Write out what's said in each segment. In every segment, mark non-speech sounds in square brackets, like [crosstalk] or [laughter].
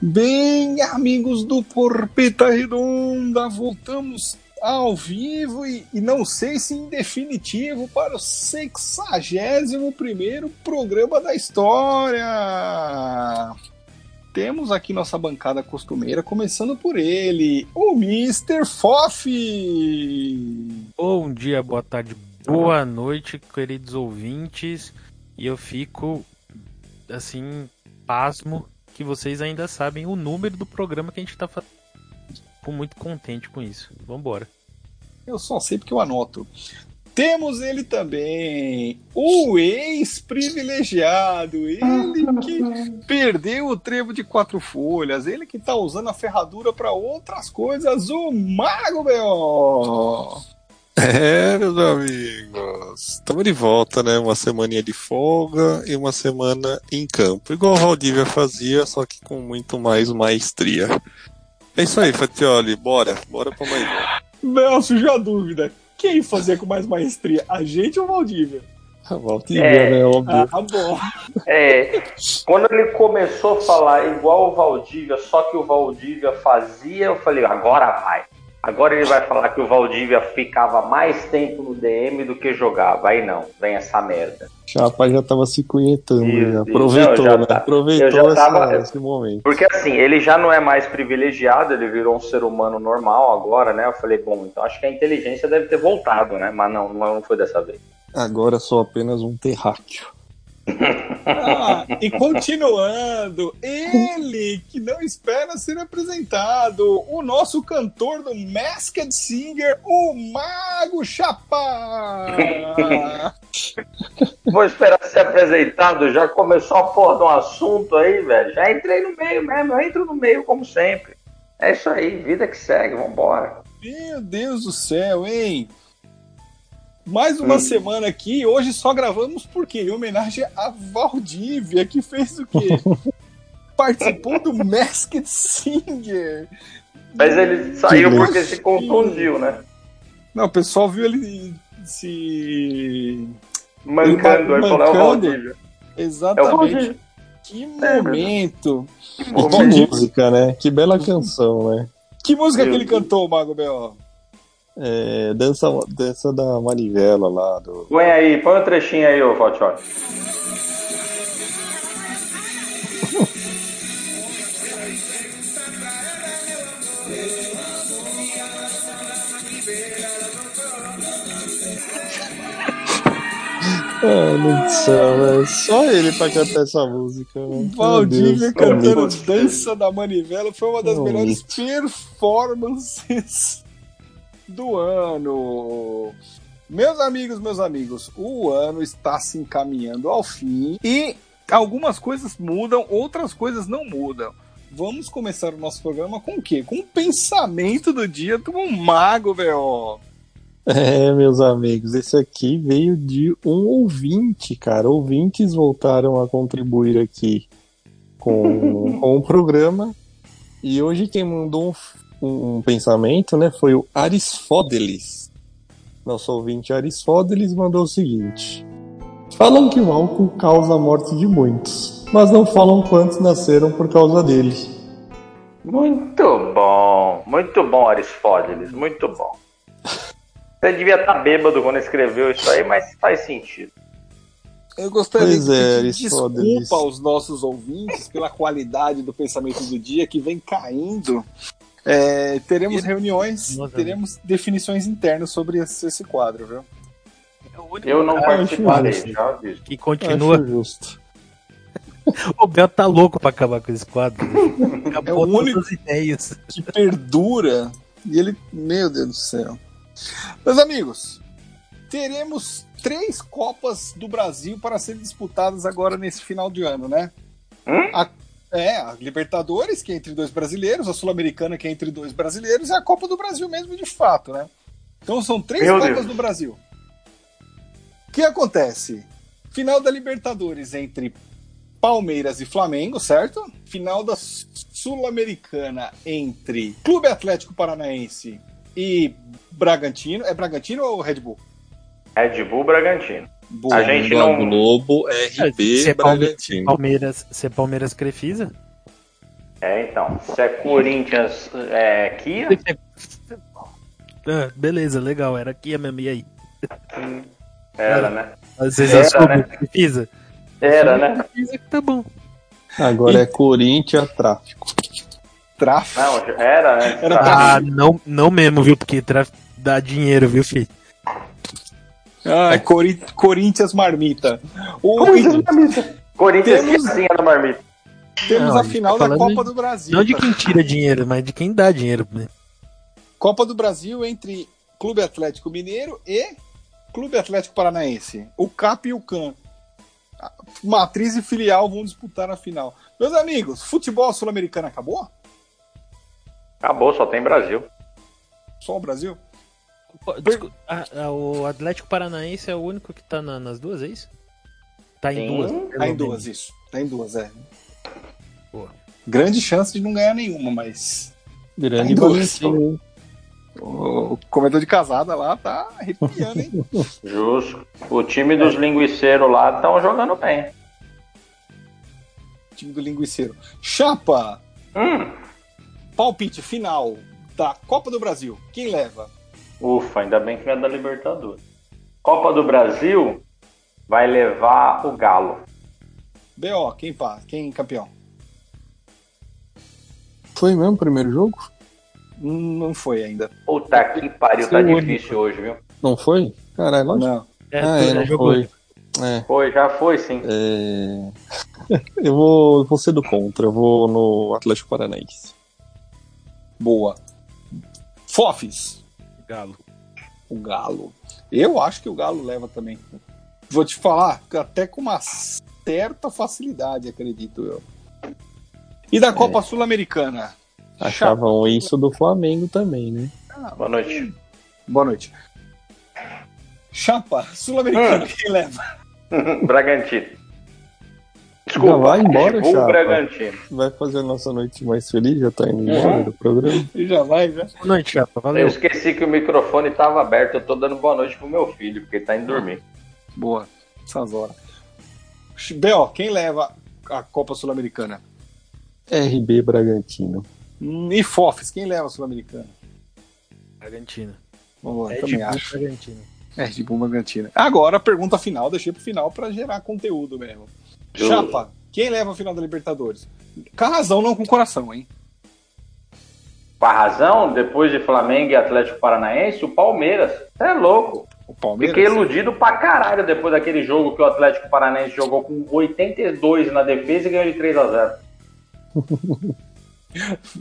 Bem, amigos do Porpeta Redonda, voltamos ao vivo e, e, não sei se em definitivo para o 61 primeiro programa da história. Temos aqui nossa bancada costumeira, começando por ele, o Mr. Foff. Bom dia, boa tarde, boa noite, queridos ouvintes. E eu fico assim, pasmo que vocês ainda sabem o número do programa que a gente tá fazendo. Muito contente com isso. Vambora. Eu só sei porque eu anoto. Temos ele também, o ex-privilegiado, ele que perdeu o trevo de quatro folhas, ele que tá usando a ferradura para outras coisas, o Mago B.O. É, meus amigos. Estamos de volta, né? Uma semaninha de folga e uma semana em campo. Igual o Valdívia fazia, só que com muito mais maestria. É isso aí, Fatioli. Bora. Bora pra mais um. Não, surgiu a dúvida. Quem fazia com mais maestria? A gente ou o Valdívia? A Valdívia, é, né? Óbvio. Ah, bom. É. Quando ele começou a falar igual o Valdívia, só que o Valdívia fazia, eu falei, agora vai. Agora ele vai falar que o Valdívia ficava mais tempo no DM do que jogava. Aí não, vem essa merda. Chapa já tava se conhecendo, aproveitou, não, né? Tá. Aproveitou tava, essa, esse momento. Porque assim, ele já não é mais privilegiado, ele virou um ser humano normal agora, né? Eu falei, bom, então acho que a inteligência deve ter voltado, né? Mas não, não foi dessa vez. Agora sou apenas um terráqueo. Ah, e continuando, ele que não espera ser apresentado, o nosso cantor do Masked Singer, o Mago Chapá. Vou esperar ser apresentado, já começou a porra de um assunto aí, velho. Já entrei no meio mesmo, eu entro no meio como sempre. É isso aí, vida que segue, vambora. Meu Deus do céu, hein? Mais uma hum. semana aqui, hoje só gravamos porque em homenagem a Valdívia, que fez o quê? [laughs] Participou do Masked Singer. Mas ele saiu porque se contundiu, né? Não, o pessoal viu ele se. Mancando, aí falou, é o Valdívia. Exatamente. É o Valdívia. Que momento! É, que música, né? Que bela canção, né? Que música que ele cantou, Mago B.O.? É, dança, dança da manivela lá. Do... Põe aí, põe um trechinho aí, ô Faltioli. [laughs] Mano do céu, é só ele pra cantar essa música. Valdívia cantando Dança da Manivela foi uma das melhores performances do ano. Meus amigos, meus amigos, o ano está se encaminhando ao fim e algumas coisas mudam, outras coisas não mudam. Vamos começar o nosso programa com o quê? Com o pensamento do dia do mago, velho. É, meus amigos, esse aqui veio de um ouvinte, cara. Ouvintes voltaram a contribuir aqui com, [laughs] com o programa. E hoje quem mandou um um, pensamento, né? Foi o Arisfódeles. Nosso ouvinte Arisfódeles mandou o seguinte: Falam que o álcool causa a morte de muitos, mas não falam quantos nasceram por causa dele. Muito bom, muito bom, Arisfódeles, muito bom. Você devia estar tá bêbado quando escreveu isso aí, mas faz sentido. Eu gostaria pois de é, pedir desculpa aos nossos ouvintes pela qualidade do pensamento do dia que vem caindo é, teremos reuniões, Nossa, teremos definições internas sobre esse, esse quadro, viu? Eu não participarei, já aviso. Que continua. justo. [laughs] o Bel tá louco pra acabar com esse quadro. [laughs] Acabou é o único ideias. que perdura. E ele, meu Deus do céu. Meus amigos, teremos três Copas do Brasil para serem disputadas agora nesse final de ano, né? Hum? A é, a Libertadores, que é entre dois brasileiros, a Sul-Americana, que é entre dois brasileiros, e a Copa do Brasil mesmo, de fato, né? Então são três Meu Copas Deus. do Brasil. O que acontece? Final da Libertadores entre Palmeiras e Flamengo, certo? Final da Sul-Americana entre Clube Atlético Paranaense e Bragantino. É Bragantino ou Red Bull? Red Bull Bragantino. Boa, a gente não. Globo, RB, se é Bragantino. Palmeiras, se é Palmeiras Crefisa? É, então. Se é Corinthians, é Kia. Ah, beleza, legal, era Kia mesmo, e aí? [laughs] Era, né? Vocês Era, descobrem né? que precisa? Era, né? Precisa que tá bom. Agora é Corinthians tráfico. Tráfico. Não, era, né? Era Ah, não, não mesmo, viu? Porque tra... dá dinheiro, viu, filho? Ah, é Cori- Corinthians Marmita. O, Corinthians Marmita. Corinthians Temos- que na marmita. temos Não, a final tá da Copa de- do Brasil. Não de quem tira dinheiro, mas de quem dá dinheiro. Né? Copa do Brasil entre Clube Atlético Mineiro e Clube Atlético Paranaense. O CAP e o CAN. Matriz e filial vão disputar a final. Meus amigos, futebol sul-americano acabou? Acabou, só tem Brasil. Só o Brasil? Desculpa, o Atlético Paranaense é o único que tá na- nas duas, é isso? Tá em Sim. duas. Tá em duas, isso. Tá em duas, é. Boa. Grande chance de não ganhar nenhuma, mas Grande Tá duas. O comedor de casada lá tá arrepiando, hein? [laughs] Justo. O time dos linguiceiros lá estão jogando bem. time do linguiceiro. Chapa, Hum. palpite final da Copa do Brasil. Quem leva? Ufa, ainda bem que não é da Libertadores. Copa do Brasil vai levar o Galo. BO, quem passa? Quem campeão? Foi mesmo o primeiro jogo? Não foi ainda. Puta que pariu, tá difícil hoje, viu? Não foi? Caralho, lógico. Não. É, ah, é, não jogou. foi. É, Foi, já foi sim. é... [laughs] eu vou, vou ser do contra, eu vou no Atlético Paranaense. Boa. Fofes. Galo. O Galo. Eu acho que o Galo leva também. Vou te falar, até com uma certa facilidade, acredito eu. E da Copa Sul-Americana? Achavam isso do Flamengo também, né? Boa noite. Boa noite. Chapa, Sul-Americana, quem leva? [laughs] Bragantino. Já vai embora, Chapa. Bragantino. Vai fazer a nossa noite mais feliz, já tá indo embora do programa. E já vai, já. Boa noite, Chapa. Eu Valeu. esqueci que o microfone tava aberto. Eu tô dando boa noite pro meu filho, porque ele tá indo dormir. Boa. Essas horas. B.O., quem leva a Copa Sul-Americana? RB Bragantino. Hum, E Fofes, quem leva a Sul-Americana? Bragantino. Vamos lá, Red também Bull, acho. Bragantino. É, Red Bull Bragantino. Agora, a pergunta final, deixei pro final pra gerar conteúdo mesmo. Justo. Chapa, quem leva a final da Libertadores? Com a razão, não com o coração, hein? Com a razão, depois de Flamengo e Atlético Paranaense, o Palmeiras. Você é louco. O Palmeiras. Fiquei iludido pra caralho depois daquele jogo que o Atlético Paranaense jogou com 82 na defesa e ganhou de 3 a 0 [laughs]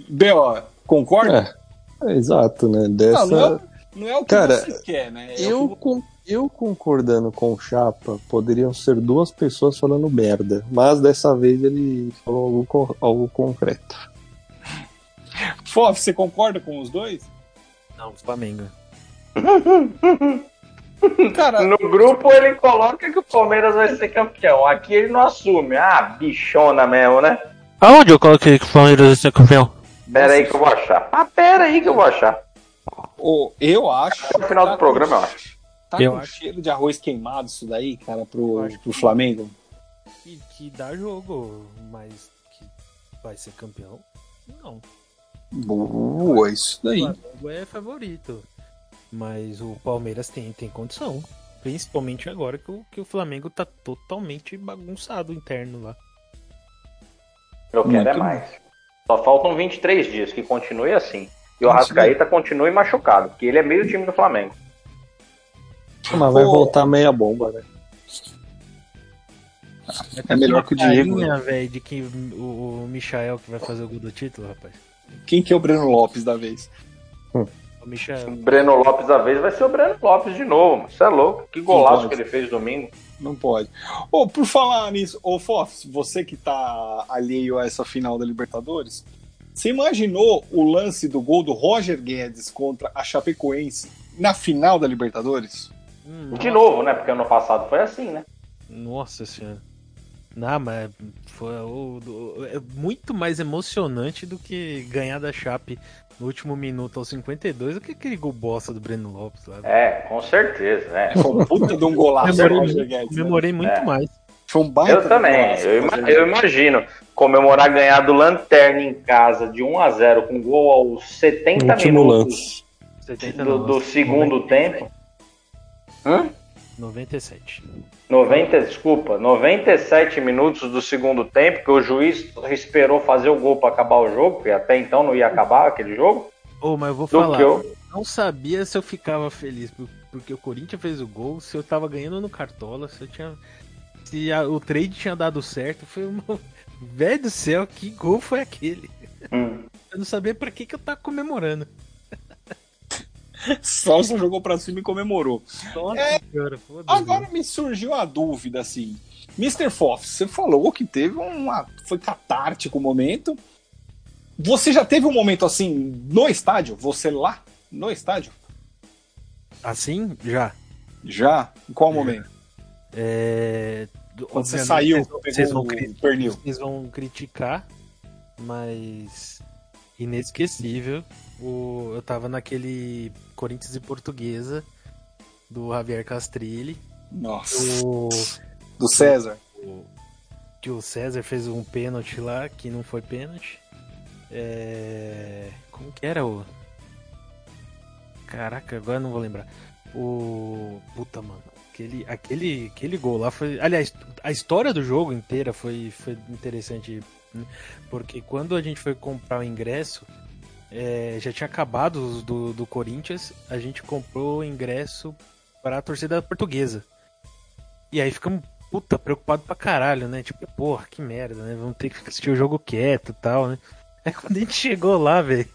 B.O., concorda? É, exato, né? Dessa. Não, não, é, não é o que Cara, você quer, né? É Eu, o que... eu concordando com o Chapa, poderiam ser duas pessoas falando merda, mas dessa vez ele falou algo, co- algo concreto. [laughs] Fofes, você concorda com os dois? Não, Flamengo. [laughs] Cara, No grupo ele coloca que o Palmeiras vai ser campeão. Aqui ele não assume. Ah, bichona mesmo, né? Aonde eu coloquei que o Palmeiras vai ser campeão? Pera aí que eu vou achar. Ah, pera aí que eu vou achar. o- eu acho. Até o final tá do programa, eu com- acho. Tá Eu com acho. cheiro de arroz queimado isso daí, cara, pro, pro que- Flamengo? Que, que dá jogo, mas que vai ser campeão? Não. Boa, isso O daí. Flamengo é favorito. Mas o Palmeiras tem, tem condição. Principalmente agora que o, que o Flamengo tá totalmente bagunçado interno lá. Eu quero é Muito mais. Só faltam 23 dias que continue assim. E o Isso Arrascaeta continue machucado, porque ele é meio time do Flamengo. Mas vai voltar meia bomba, né? É melhor que o Diego. Carinha, velho, de que o, o Michael que vai fazer o gol do título, rapaz. Quem que é o Breno Lopes da vez? O Michael. O Breno Lopes da vez vai ser o Breno Lopes de novo, mano. Você é louco. Que golaço que ele fez domingo. Não pode. Ô, por falar nisso, ô Fofs, você que tá alheio a essa final da Libertadores, você imaginou o lance do gol do Roger Guedes contra a Chapecoense na final da Libertadores? Hum, De novo, né? Porque ano passado foi assim, né? Nossa senhora. Não, mas foi o- o- é muito mais emocionante do que ganhar da Chape no último minuto aos 52 do que aquele gol bosta do Breno Lopes lá. É, com certeza. É. Foi um puta de um golaço Comemorei, Guedes. né? comemorei muito É. mais. Foi um baita. Eu também, eu, eu, imagino. Comemorar ganhar do Lanterna em casa de 1 a 0 com gol aos 70 Último minutos 70 do, do segundo 90. tempo. Hã? 97. 90, desculpa, 97 minutos do segundo tempo, que o juiz esperou fazer o gol para acabar o jogo, porque até então não ia acabar aquele jogo. Ô, oh, mas eu vou falar, eu... não sabia se eu ficava feliz porque o Corinthians fez o gol, se eu tava ganhando no Cartola, se eu tinha se a, o trade tinha dado certo, foi uma [laughs] velho do céu, que gol foi aquele? Hum. Eu não sabia para que que eu tava comemorando. Só você jogou pra cima e comemorou. Nossa, é, cara, agora me surgiu a dúvida, assim. Mr. Foff, você falou que teve uma. Foi catártico o momento. Você já teve um momento assim no estádio? Você lá? No estádio? Assim? Já. Já? Em qual momento? É... Quando você saiu, vocês vão, pernil. vocês vão criticar, mas inesquecível. O, eu tava naquele Corinthians e Portuguesa do Javier Castrilli. Nossa. O, do César. O, que o César fez um pênalti lá, que não foi pênalti. É... Como que era o. Caraca, agora não vou lembrar. O. Puta, mano. Aquele, aquele, aquele gol lá foi. Aliás, a história do jogo inteira foi, foi interessante. Né? Porque quando a gente foi comprar o ingresso, é, já tinha acabado do, do Corinthians, a gente comprou o ingresso para a torcida portuguesa. E aí ficamos, puta, preocupado pra caralho, né? Tipo, porra, que merda, né? Vamos ter que assistir o jogo quieto e tal, né? [laughs] Aí quando a gente chegou lá, velho,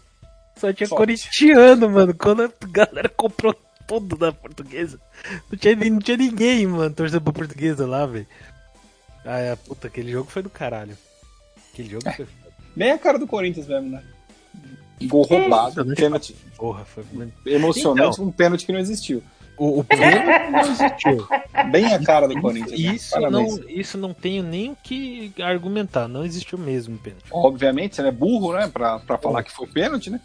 só tinha Forte. corintiano, mano. Quando a galera comprou tudo da portuguesa. Não tinha, não tinha ninguém, mano, torcendo pra portuguesa lá, velho. Ah, puta, aquele jogo foi do caralho. Aquele jogo foi. Bem [laughs] a cara do Corinthians mesmo, né? Gol roubado, é, pênalti. Porra, foi emocionante, então, um pênalti que não existiu. O, o pênalti não existiu. Bem a cara do Corinthians. Né? Isso, né? não, isso não tenho nem o que argumentar, não existiu mesmo pênalti. Obviamente, você é burro, né? Pra, pra falar que foi pênalti, né?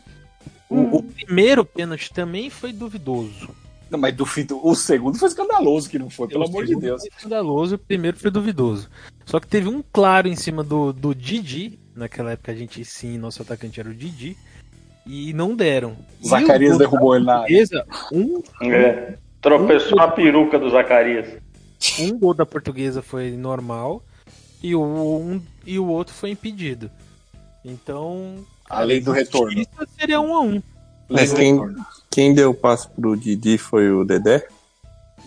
O, o, primeiro pênalti também foi duvidoso. Não, mas duvido, o segundo foi escandaloso que não foi, pelo o amor de Deus. Foi escandaloso, o primeiro foi duvidoso. Só que teve um claro em cima do, do Didi. Naquela época a gente sim, nosso atacante era o Didi. E não deram. Zacarias derrubou ele na área. Um, é, tropeçou um, a peruca do Zacarias. Um gol da portuguesa foi normal e o, um, e o outro foi impedido. Então, Além do retorno. Isso seria um a um. Mas quem, quem deu o passo pro Didi foi o Dedé?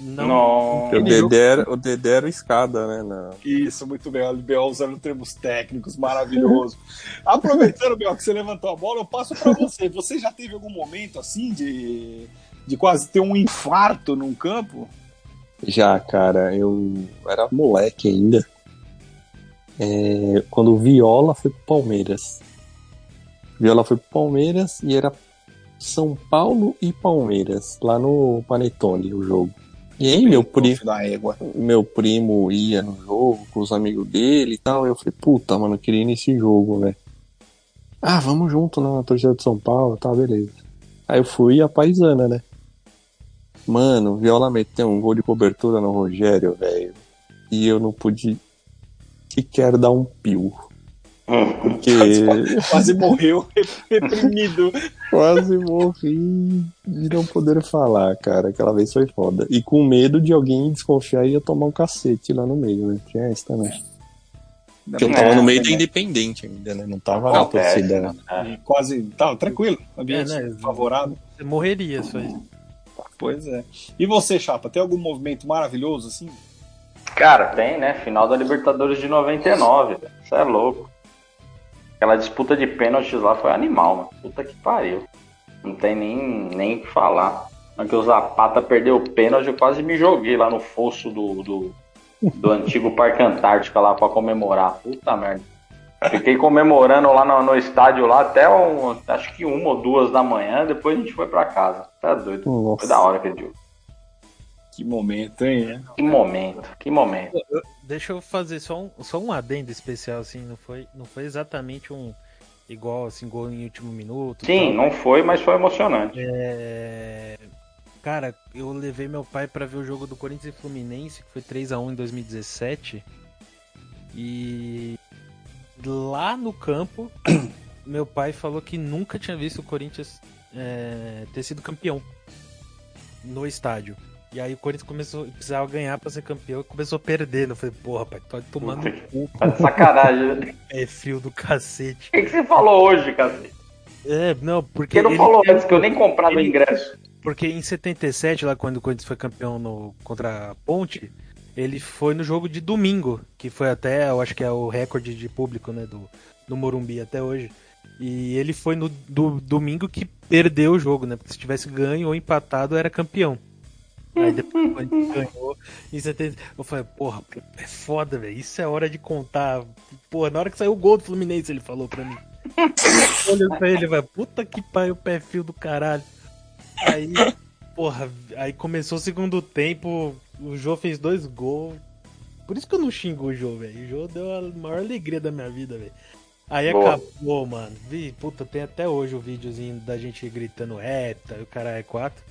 Não. O Dedé, era, o Dedé era escada, né? Na... Isso, muito bem. O LBO usando termos técnicos, maravilhoso. [laughs] Aproveitando, Bel, que você levantou a bola, eu passo para você. Você já teve algum momento assim de, de quase ter um infarto num campo? Já, cara. Eu era moleque ainda. É, quando o Viola foi pro Palmeiras. Viola foi pro Palmeiras e era São Paulo e Palmeiras, lá no Panetone, o jogo. E aí meu primo, meu primo ia no jogo com os amigos dele e tal. Eu falei, puta, mano, eu queria ir nesse jogo, velho. Ah, vamos junto na torcida de São Paulo, tá, beleza. Aí eu fui a paisana, né? Mano, Viola meteu um gol de cobertura no Rogério, velho. E eu não pude sequer dar um pio. Porque. [laughs] Quase morreu, reprimido. Quase morri de não poder falar, cara. Aquela vez foi foda. E com medo de alguém desconfiar e ia tomar um cacete lá no meio, né? Tinha essa também. Porque eu tava é, no meio é, da Independente ainda, né? Não tava na torcida. Né? É. Quase. Tava tranquilo. Ambiente é, né? favorável. Você morreria isso aí. Pois é. E você, Chapa, tem algum movimento maravilhoso assim? Cara, tem, né? Final da Libertadores de 99. Isso é louco. Aquela disputa de pênaltis lá foi animal, mano. Puta que pariu. Não tem nem nem o que falar. Porque o Zapata perdeu o pênalti, eu quase me joguei lá no fosso do, do, do antigo Parque Antártica lá pra comemorar. Puta merda. Fiquei comemorando lá no, no, estádio lá até um, acho que uma ou duas da manhã, depois a gente foi pra casa. Tá doido. Nossa. Foi da hora aquele jogo. Que momento, hein? Que momento, que momento. Deixa eu fazer só um, só um adendo especial, assim, não foi, não foi exatamente um igual assim, gol em último minuto. Sim, não foi, mas foi emocionante. É... Cara, eu levei meu pai para ver o jogo do Corinthians e Fluminense, que foi 3 a 1 em 2017. E lá no campo, [clears throat] meu pai falou que nunca tinha visto o Corinthians é, ter sido campeão no estádio. E aí o Corinthians começou, precisava ganhar pra ser campeão e começou a perder. Eu falei, porra, pai, tô tomando cu. Tá sacanagem. [laughs] É frio do cacete. O que, que você falou hoje, cacete? É, não, porque. Você não ele, falou antes que eu nem comprava ele, ingresso. Porque em 77, lá quando o Corinthians foi campeão no, contra a Ponte, ele foi no jogo de domingo, que foi até, eu acho que é o recorde de público, né, do, do Morumbi até hoje. E ele foi no do, domingo que perdeu o jogo, né? Porque se tivesse ganho ou empatado, era campeão. Aí depois quando ganhou, em 70, eu falei, porra, é foda, velho. Isso é hora de contar. Porra, na hora que saiu o gol do Fluminense, ele falou pra mim. [laughs] Olha pra ele, vai, puta que pariu, o pé fio do caralho. Aí, porra, aí começou o segundo tempo, o Jô fez dois gols. Por isso que eu não xingo o Jô, velho. O Jô deu a maior alegria da minha vida, velho. Aí Boa. acabou, mano. Vi, puta, tem até hoje o videozinho da gente gritando Eta e o cara é 4.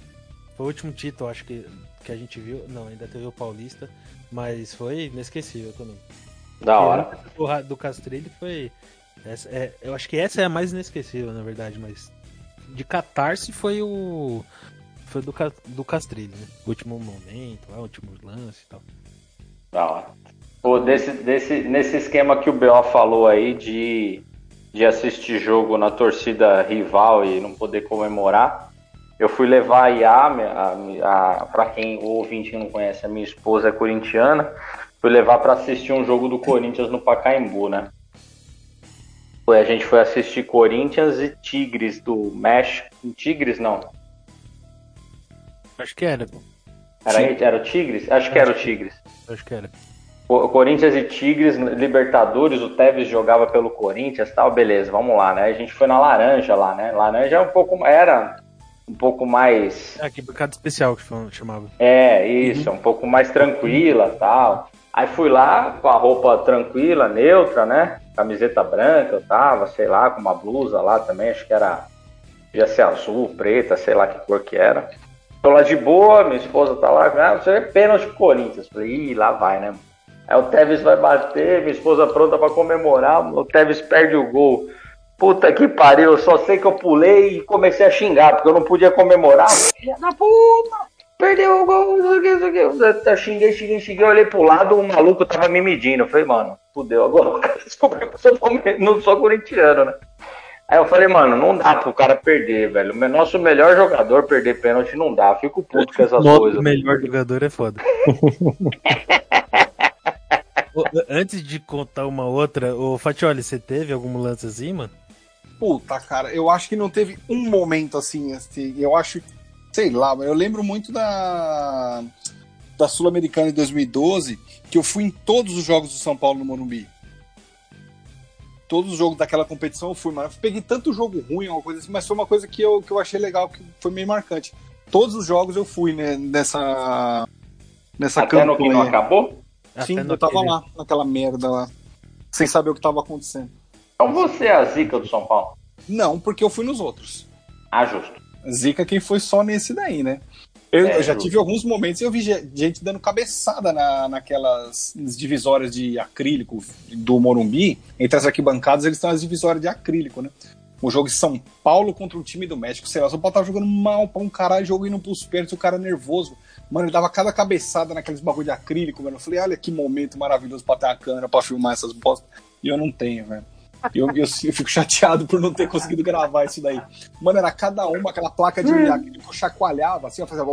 Foi o último título, acho que, que a gente viu. Não, ainda teve o Paulista, mas foi inesquecível também. Da hora. Do, do Castrilli foi. Essa, é, eu acho que essa é a mais inesquecível, na verdade, mas. De catarse foi o. Foi do, do Castrilli, né? O último momento, o último lance e tal. Da hora. Pô, desse, desse, nesse esquema que o BO falou aí de, de assistir jogo na torcida rival e não poder comemorar, eu fui levar a Iá, a, a, para quem o ouvinte não conhece, a minha esposa é corintiana, fui levar para assistir um jogo do Corinthians no Pacaembu, né? A gente foi assistir Corinthians e Tigres do México. Tigres não. Acho que era. Era, era o Tigres? Acho que era o Tigres. Acho que era. O Corinthians e Tigres, Libertadores, o Tevez jogava pelo Corinthians tal, beleza, vamos lá, né? A gente foi na Laranja lá, né? Laranja é um pouco. Era um pouco mais. É, que bancada especial que chamava. É, isso, uhum. um pouco mais tranquila tal. Aí fui lá com a roupa tranquila, neutra, né? Camiseta branca, eu tava, sei lá, com uma blusa lá também, acho que era. Ia ser azul, preta, sei lá que cor que era. Tô lá de boa, minha esposa tá lá, ah, você é pênalti Corinthians. Falei, ih, lá vai, né? Aí o Tevez vai bater, minha esposa pronta para comemorar, o Tevez perde o gol. Puta que pariu, só sei que eu pulei e comecei a xingar, porque eu não podia comemorar. Filha da puta! Perdeu o gol, não sei o que, não sei o que. Eu xinguei, xinguei, xinguei, olhei pro lado, o maluco tava me medindo. Eu falei, mano, fudeu, agora [laughs] o cara descobriu que eu sou, não sou corintiano, né? Aí eu falei, mano, não dá pro cara perder, velho. O nosso melhor jogador perder pênalti não dá. Fico puto com essas Nosso coisas. O melhor jogador é foda. [laughs] Antes de contar uma outra, o Fatioli, você teve algum lance assim, mano? Puta, cara, eu acho que não teve um momento assim, assim eu acho, sei lá, eu lembro muito da da Sul-Americana de 2012, que eu fui em todos os jogos do São Paulo no Morumbi. Todos os jogos daquela competição eu fui, mas eu peguei tanto jogo ruim, uma coisa assim, mas foi uma coisa que eu, que eu achei legal, que foi meio marcante. Todos os jogos eu fui né, nessa nessa Até campanha. no que não acabou? Sim, eu tava lá, naquela merda lá, sem saber o que tava acontecendo. Então você é a zica do São Paulo? Não, porque eu fui nos outros. Ah, justo. Zica quem foi só nesse daí, né? Eu, é, eu já justo. tive alguns momentos e eu vi gente dando cabeçada na, naquelas divisórias de acrílico do Morumbi. Entre as arquibancadas, eles têm as divisórias de acrílico, né? O jogo de São Paulo contra o time do México, sei lá, o São Paulo tava jogando mal pra um caralho, jogo indo pros pênaltis, o cara nervoso. Mano, ele dava cada cabeçada naqueles bagulho de acrílico, mano. Eu falei, olha que momento maravilhoso pra ter a câmera pra filmar essas bostas. E eu não tenho, velho. Eu, eu, eu, fico chateado por não ter conseguido gravar isso daí. Mano, era cada uma, aquela placa de acrílico que chacoalhava, assim, eu fazia.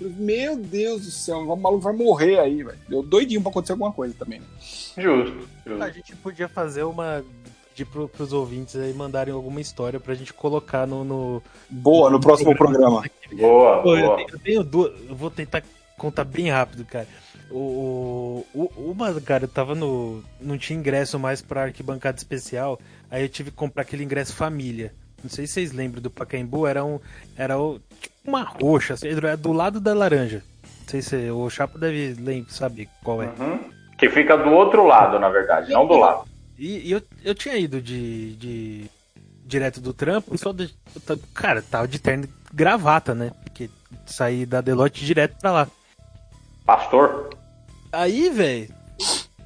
Meu Deus do céu, o maluco vai morrer aí, velho. Eu doidinho pra acontecer alguma coisa também. Né? Justo, justo. A gente podia fazer uma. Pedir pro, pros ouvintes aí mandarem alguma história pra gente colocar no. no boa, no, no próximo programa. programa. Boa, Pô, boa. Eu tenho, eu tenho duas. Eu vou tentar contar bem rápido, cara. O, o, uma, cara, eu tava no. Não tinha ingresso mais pra arquibancada especial. Aí eu tive que comprar aquele ingresso família. Não sei se vocês lembram do Pacaembu, era um. Era tipo uma roxa, assim, era do lado da laranja. Não sei se o Chapo deve saber qual é. Uhum. Que fica do outro lado, na verdade, e, não do lado. E, e, eu, eu tinha ido de, de direto do trampo, só de, cara, tava de terno gravata, né? Porque saí da Deloitte direto pra lá. Pastor? Aí, velho,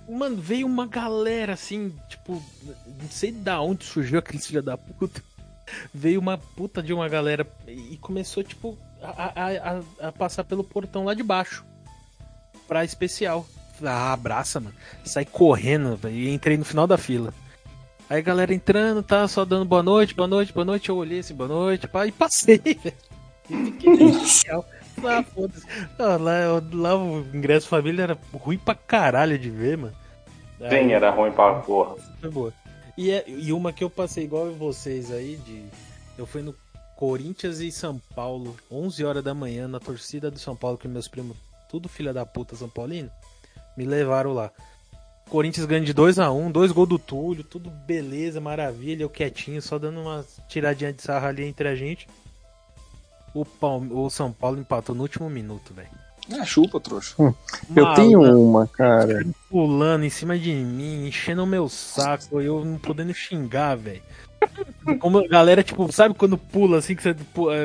Mano, veio uma galera assim, tipo, não sei da onde surgiu aquele filho da puta. [laughs] Veio uma puta de uma galera e começou, tipo, a, a, a, passar pelo portão lá de baixo. Pra especial. Ah, abraça, mano. Saí correndo, velho. E entrei no final da fila. Aí a galera entrando, tá só dando boa noite, boa noite, boa noite. Eu olhei assim, boa noite, pá, e passei, [laughs] velho. E fiquei [laughs] especial. Ah, foda-se. Lá, lá o ingresso família era ruim pra caralho de ver, mano. Sim, era ruim pra porra. Foi boa. E, é, e uma que eu passei igual vocês aí, de. Eu fui no Corinthians e São Paulo, 11 horas da manhã, na torcida do São Paulo, que meus primos, tudo filha da puta São Paulino, me levaram lá. Corinthians ganha de 2 a 1 dois gols do Túlio, tudo beleza, maravilha, eu quietinho, só dando uma tiradinha de sarra ali entre a gente. O, Palme... o São Paulo empatou no último minuto, velho. Ah, chupa, trouxa. Hum, eu tenho uma, cara. Pulando em cima de mim, enchendo o meu saco, eu não podendo xingar, velho. Como a galera, tipo, sabe quando pula assim, que você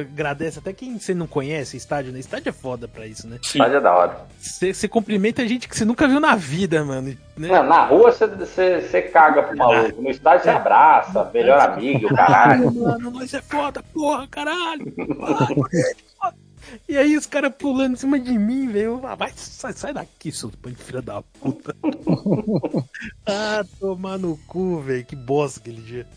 agradece até quem você não conhece, estádio, né? Estádio é foda pra isso, né? Estádio é da hora. Você, você cumprimenta gente que você nunca viu na vida, mano. Né? Não, na rua você, você, você caga pro maluco. No estádio você é. abraça, melhor amigo, caralho. [laughs] Mano, nós é foda, porra, caralho. E aí os caras pulando em cima de mim, velho. Ah, vai, sai, sai daqui, seu filho da puta. [laughs] ah, tomar no cu, velho. Que bosta aquele dia.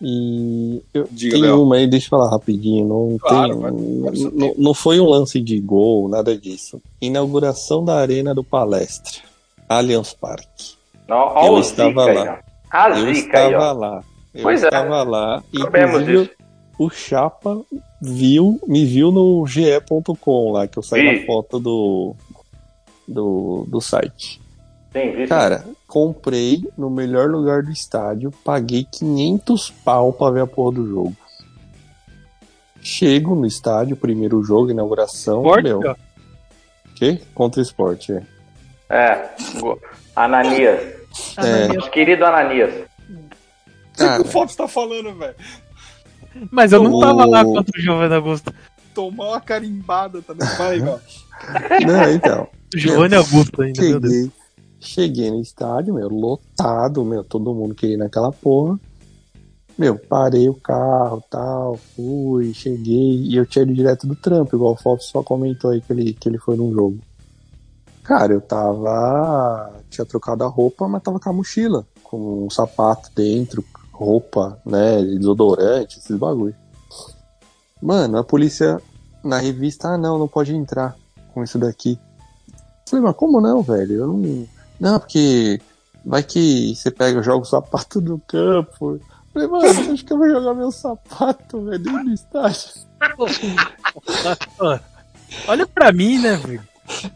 E eu Diga, tem uma aí, deixa eu falar rapidinho. Não, claro, tem, não, não, foi um lance de gol, nada disso. Inauguração da Arena do Palestra, Allianz Parque. Não, eu estava lá. eu estava lá. Eu pois é. estava é. lá. Inclusive, o Chapa viu, me viu no ge.com lá, que eu saí na foto do, do, do site. Sim, Cara, comprei no melhor lugar do estádio, paguei 500 pau pra ver a porra do jogo. Chego no estádio, primeiro jogo, inauguração, Sport, meu. Ó. Que? Contra o esporte, é. É, Ananias. É. Nosso querido Ananias. O que [laughs] o Fox tá falando, velho? Mas eu não tava lá contra o Giovanni Augusto. Tomou uma carimbada também. Vai. [laughs] Não, então. Giovanni Augusto ainda, cheguei, meu Deus. Cheguei no estádio, meu, lotado, meu, todo mundo querendo aquela porra. Meu, parei o carro tal, fui, cheguei, e eu tinha ido direto do trampo, igual o Fox só comentou aí que ele, que ele foi num jogo. Cara, eu tava. Tinha trocado a roupa, mas tava com a mochila, com um sapato dentro, roupa, né, desodorante, esses bagulho. Mano, a polícia na revista, ah não, não pode entrar com isso daqui. Falei, mas como não, velho? Eu não. Não, porque vai que você pega, joga o sapato do campo. Falei, mano, você acha que eu vou jogar meu sapato, velho, dentro do estádio? [laughs] Olha pra mim, né, velho?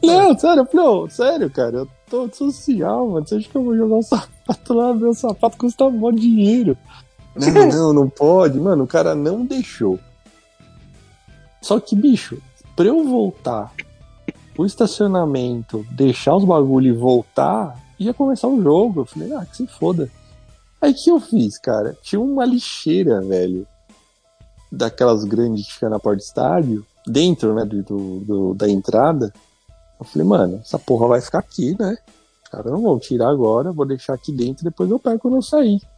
Não, sério, eu falei, oh, sério, cara, eu tô social, mano. Você acha que eu vou jogar um sapato lá? Meu sapato custa um de dinheiro. Não, [laughs] não, não pode. Mano, o cara não deixou. Só que, bicho, pra eu voltar pro estacionamento, deixar os bagulho e voltar, ia começar o jogo. Eu falei, ah, que se foda. Aí o que eu fiz, cara? Tinha uma lixeira, velho. Daquelas grandes que fica na porta do estádio, dentro, né, do, do da entrada. Eu falei, mano, essa porra vai ficar aqui, né? Os caras não vão tirar agora, vou deixar aqui dentro depois eu pego quando eu sair. [laughs]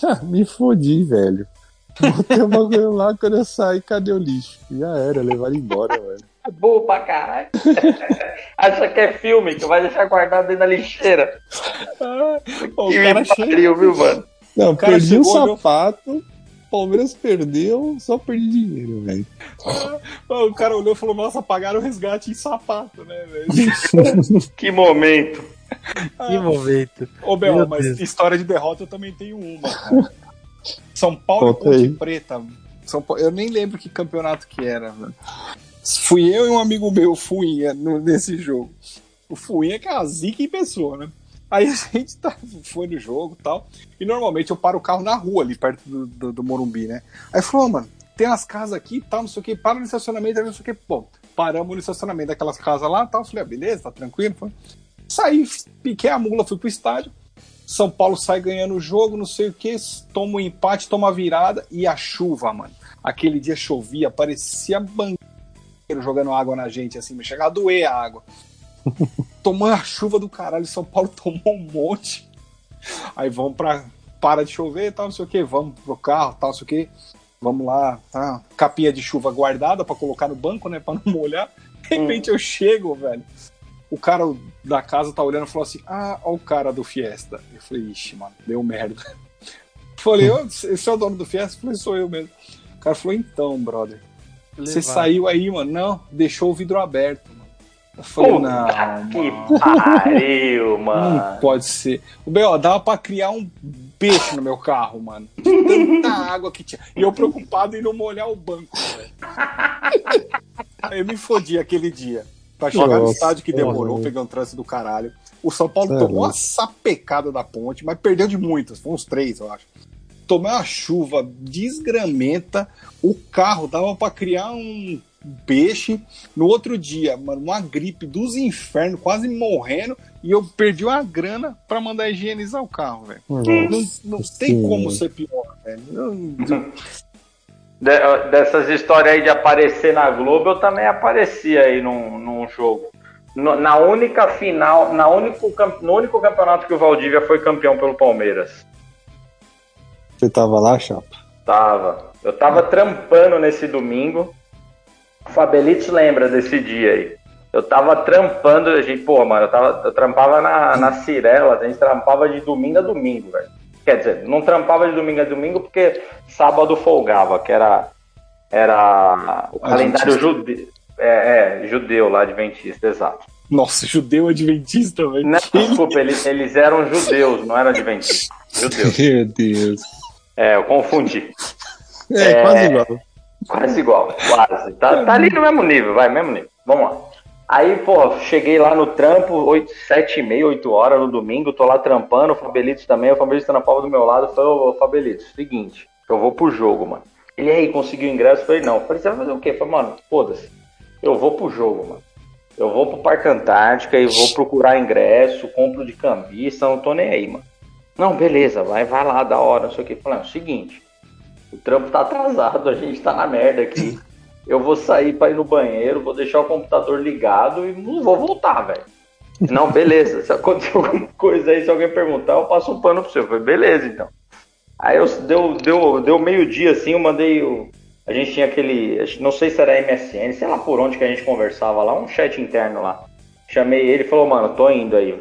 Ah, me fodi, velho. [laughs] Botei o bagulho lá quando eu saí, cadê o lixo? Já era, levaram embora, [laughs] velho. Boa pra caralho. [laughs] Acha que é filme, que vai deixar guardado dentro da lixeira. Ah, o cara pariu, viu, mano? Não, o cara perdi o sapato, Palmeiras perdeu, só perdi dinheiro, velho. Ah, o cara olhou e falou: Nossa, pagaram o resgate em sapato, né, velho? [laughs] que momento. Que momento. Ô, Bel, mas Deus. história de derrota eu também tenho uma, cara. São Paulo e Ponte Preta. São Paulo, eu nem lembro que campeonato que era, velho. Fui eu e um amigo meu, Fuinha, nesse jogo. O Fuinha que é a zica em pessoa, né? Aí a [laughs] gente tá, foi no jogo e tal. E normalmente eu paro o carro na rua, ali perto do, do, do Morumbi, né? Aí falou, oh, mano, tem umas casas aqui e tal, não sei o que, para no estacionamento, não sei o que. Bom, paramos no estacionamento daquelas casas lá e tal. Falei, ah, beleza, tá tranquilo. Foi. Saí, piquei a mula, fui pro estádio. São Paulo sai ganhando o jogo, não sei o que, toma um empate, toma a virada e a chuva, mano. Aquele dia chovia, parecia banheiro jogando água na gente, assim, me chegava a doer a água. [laughs] tomando a chuva do caralho, São Paulo tomou um monte. Aí vamos pra. Para de chover tal, não sei o que, vamos pro carro, tal, não sei o que. Vamos lá, tá? Capinha de chuva guardada para colocar no banco, né? Pra não molhar. De repente hum. eu chego, velho. O cara da casa tá olhando e falou assim: Ah, ó o cara do Fiesta. Eu falei, ixi, mano, deu merda. [laughs] Falei, esse é o dono do Fiesta? Eu falei, sou eu mesmo. O cara falou, então, brother. Você saiu aí, mano? Não, deixou o vidro aberto. Eu falei, Puta não. Que pariu, mano. Não pode ser. O B.O., dava pra criar um peixe no meu carro, mano. De tanta [laughs] água que tinha. E eu preocupado em não molhar o banco, velho. eu me fodi aquele dia. Pra chegar Nossa, no estádio que demorou, pegando um trânsito do caralho. O São Paulo Sério? tomou uma sapecada da ponte, mas perdeu de muitas. Foi uns três, eu acho. Tomou uma chuva desgramenta. O carro dava para criar um peixe. No outro dia, mano, uma gripe dos infernos, quase morrendo, e eu perdi uma grana para mandar higienizar o carro, velho. Não, não tem como ser pior, velho. [laughs] Dessas histórias aí de aparecer na Globo, eu também apareci aí num, num jogo. na única final, na único, no único campeonato que o Valdívia foi campeão pelo Palmeiras. Você tava lá, Chapa? Tava. Eu tava trampando nesse domingo. O Fabelito lembra desse dia aí. Eu tava trampando, a gente, pô, mano, eu, tava, eu trampava na, na Cirela, a gente trampava de domingo a domingo, velho. Quer dizer, não trampava de domingo a domingo porque sábado folgava, que era, era o calendário judeu. É, é, judeu lá, adventista, exato. Nossa, judeu adventista, velho. Não, desculpa, eles, eles eram judeus, não eram adventistas. [laughs] Judeus. Meu Deus. É, eu confundi. É, é, quase igual. Quase igual, quase. Tá, tá ali no mesmo nível, vai, mesmo nível. Vamos lá. Aí, pô, cheguei lá no trampo, 8, 7 e meia, 8 horas no domingo, tô lá trampando, o Fabelito também, o Fabelito trampava do meu lado, falou, ô Fabelito, seguinte, eu vou pro jogo, mano. Ele aí conseguiu ingresso? Falei, não. Falei, você vai fazer o quê? Falei, mano, foda-se. Eu vou pro jogo, mano. Eu vou pro Parque Antártica e vou procurar ingresso, compro de cambista, não tô nem aí, mano. Não, beleza, vai, vai lá, da hora, não sei o que. Eu falei, é o seguinte, o trampo tá atrasado, a gente tá na merda aqui eu vou sair para ir no banheiro, vou deixar o computador ligado e não vou voltar, velho. Não, beleza. Se acontecer alguma coisa aí, se alguém perguntar, eu passo um pano pro seu. Eu falei, beleza, então. Aí eu deu, deu, deu meio-dia assim, eu mandei o. A gente tinha aquele. Não sei se era MSN, sei lá por onde que a gente conversava lá, um chat interno lá. Chamei ele e falou, mano, tô indo aí.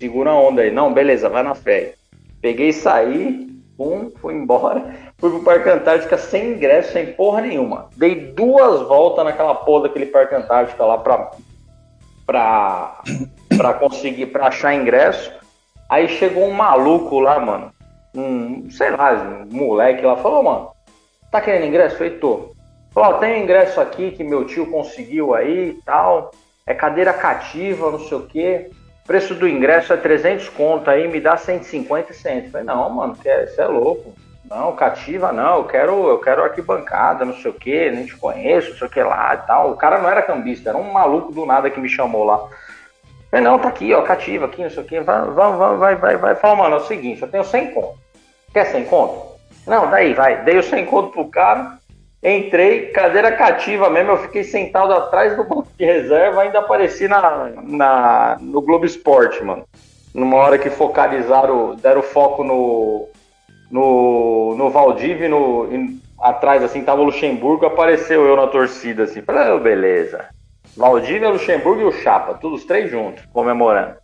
Segura a onda aí. Não, beleza, vai na fé. Peguei saí, pum, fui embora. Fui pro Parque Antártica sem ingresso, sem porra nenhuma. Dei duas voltas naquela porra daquele Parque Antártica lá pra, pra, [coughs] pra conseguir, pra achar ingresso. Aí chegou um maluco lá, mano. Um, sei lá, um moleque lá. Falou, mano, tá querendo ingresso? Falei, tô. Falou, tem ingresso aqui que meu tio conseguiu aí e tal. É cadeira cativa, não sei o quê. Preço do ingresso é 300 conto aí, me dá 150 e 100. Eu falei, não, mano, você é louco. Não, cativa não, eu quero, eu quero arquibancada, não sei o que, nem te conheço, não sei o que lá e tal. O cara não era cambista, era um maluco do nada que me chamou lá. Falei, não, tá aqui, ó, cativa aqui, não sei o que, vai, vai, vai, vai, vai. Fala, mano, é o seguinte, eu tenho 100 conto. Quer 100 conto? Não, daí, vai. Dei o 100 conto pro cara, entrei, cadeira cativa mesmo, eu fiquei sentado atrás do banco de reserva, ainda apareci na, na, no Globo Esporte, mano. Numa hora que focalizaram, deram foco no, no, no Valdívia, no, atrás, assim, tava o Luxemburgo, apareceu eu na torcida, assim. Falei, oh, beleza. Valdívia, Luxemburgo e o Chapa, todos três juntos, comemorando.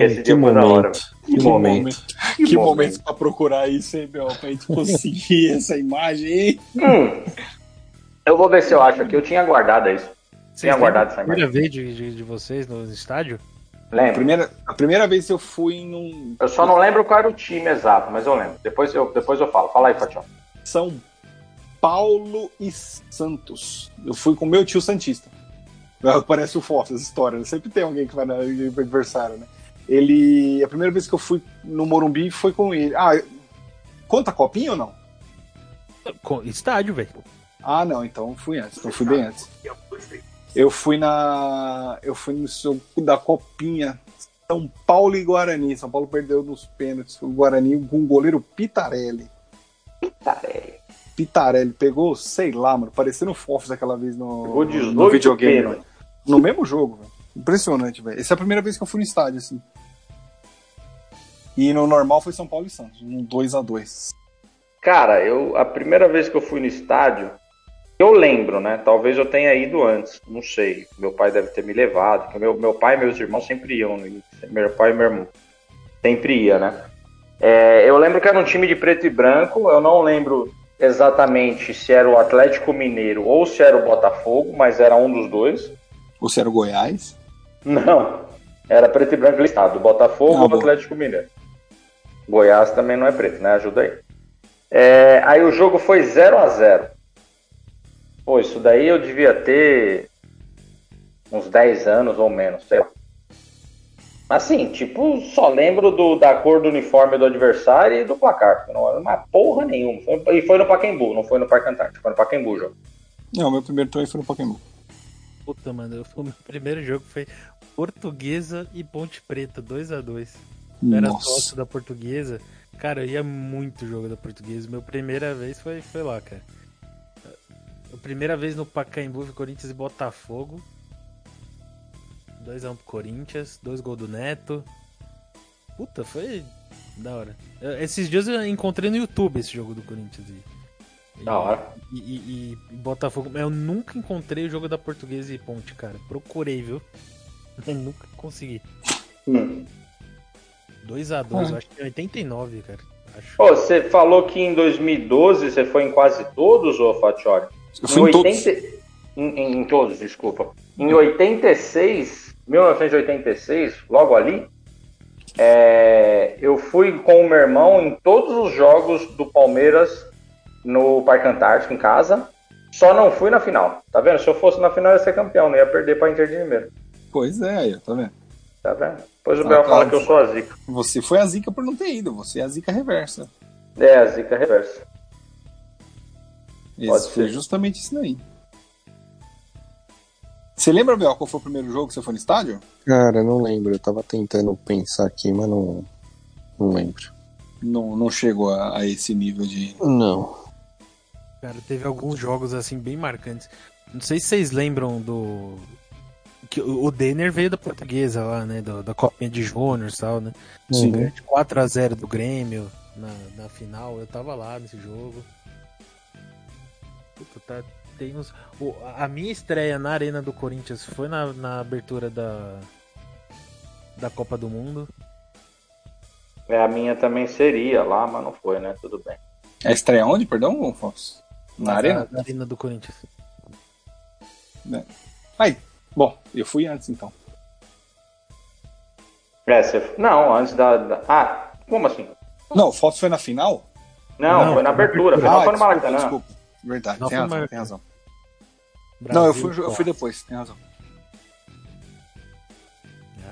É, Esse dia foi da hora. Que, que momento. momento. Que, que momento, momento pra procurar isso, hein, meu? Pra gente conseguir [laughs] essa imagem, hein? Hum. Eu vou ver se eu acho aqui. Eu tinha guardado isso. Vocês tinha guardado essa imagem. Primeira vez de, de, de vocês no estádio? Lembro. A primeira, a primeira vez que eu fui num. Eu só não lembro qual era o time exato, mas eu lembro. Depois eu, depois eu falo. Fala aí, Fatião. São Paulo e Santos. Eu fui com meu tio Santista. Parece o Fox, essa história. Né? Sempre tem alguém que vai no adversário, né? Ele. A primeira vez que eu fui no Morumbi foi com ele. Ah, conta a copinha ou não? Estádio, velho. Ah, não, então fui antes. Então fui bem antes. Eu fui na. Eu fui no seu da Copinha. São Paulo e Guarani. São Paulo perdeu nos pênaltis. O Guarani com o goleiro Pitarelli. Pitarelli. Pitarelli pegou, sei lá, mano, parecendo Fofos aquela vez no, no videogame. No mesmo jogo, velho. Impressionante, velho. Essa é a primeira vez que eu fui no estádio, assim. E no normal foi São Paulo e Santos, um 2 a 2 Cara, eu a primeira vez que eu fui no estádio, eu lembro, né? Talvez eu tenha ido antes, não sei. Meu pai deve ter me levado. Meu, meu pai e meus irmãos sempre iam. Meu pai e meu irmão sempre ia, né? É, eu lembro que era um time de preto e branco. Eu não lembro exatamente se era o Atlético Mineiro ou se era o Botafogo, mas era um dos dois. Ou se era o Goiás? Não, era preto e branco listado. Botafogo ou Atlético Mineiro. Goiás também não é preto, né? Ajuda aí. É, aí o jogo foi 0 a 0 Pô, isso daí eu devia ter uns 10 anos ou menos, sei lá. Assim, tipo, só lembro do, da cor do uniforme do adversário e do placar. Não era uma porra nenhuma. Foi, e foi no Pacaembu, não foi no Parque Antártico. Foi no Pacaembu o jogo. Não, meu primeiro também foi no Pacaembu. Puta, mano, o meu [laughs] primeiro jogo foi Portuguesa e Ponte Preta, 2 a 2 Era sócio da Portuguesa. Cara, eu ia muito jogo da Portuguesa. Meu primeira vez foi, foi lá, cara. A primeira vez no Pacaembu, Corinthians e Botafogo. 2x1 pro Corinthians, dois gols do Neto. Puta, foi da hora. Esses dias eu encontrei no YouTube esse jogo do Corinthians. E, da hora. E, e, e, Botafogo. Eu nunca encontrei o jogo da Portuguesa e Ponte, cara. Procurei, viu? [laughs] Eu nunca consegui. Hum. 2x2, ah. acho que é 89, cara. Acho. Oh, você falou que em 2012 você foi em quase todos, ô Fatiori? Eu fui em, em 80... todos. Em, em, em, todos, desculpa. Em 86, 1986, logo ali, é, eu fui com o meu irmão em todos os jogos do Palmeiras no Parque Antártico, em casa. Só não fui na final. Tá vendo? Se eu fosse na final, eu ia ser campeão, não ia perder pra Inter de Limeira. Pois é, aí, tá vendo? Tá vendo? Depois o ah, Bel fala que eu sou a zica. Você foi a zica por não ter ido, você é a zica reversa. É, a zica reversa. Esse foi justamente isso daí. Você lembra, Bel, qual foi o primeiro jogo que você foi no estádio? Cara, não lembro. Eu tava tentando pensar aqui, mas não, não lembro. Não, não chegou a, a esse nível de. Não. Cara, teve alguns jogos assim bem marcantes. Não sei se vocês lembram do que o Denner veio da portuguesa lá, né? Do, da Copinha de Júnior e tal, né? Sim. 4x0 do Grêmio na, na final. Eu tava lá nesse jogo. Puta, tá, tem uns... o, a minha estreia na Arena do Corinthians foi na, na abertura da, da Copa do Mundo. É, a minha também seria lá, mas não foi, né? Tudo bem. A estreia onde, perdão, Afonso? Na, na Arena? Na Arena do Corinthians. É. Aí, Bom, eu fui antes então. É, você... Não, antes da, da, Ah, como assim? Não, o Fox foi na final? Não, não foi na abertura. Final ah, foi no Maracanã. Desculpa, Verdade, não, tem razão, tem razão. Brasil, não, eu fui, eu fui depois, tem razão.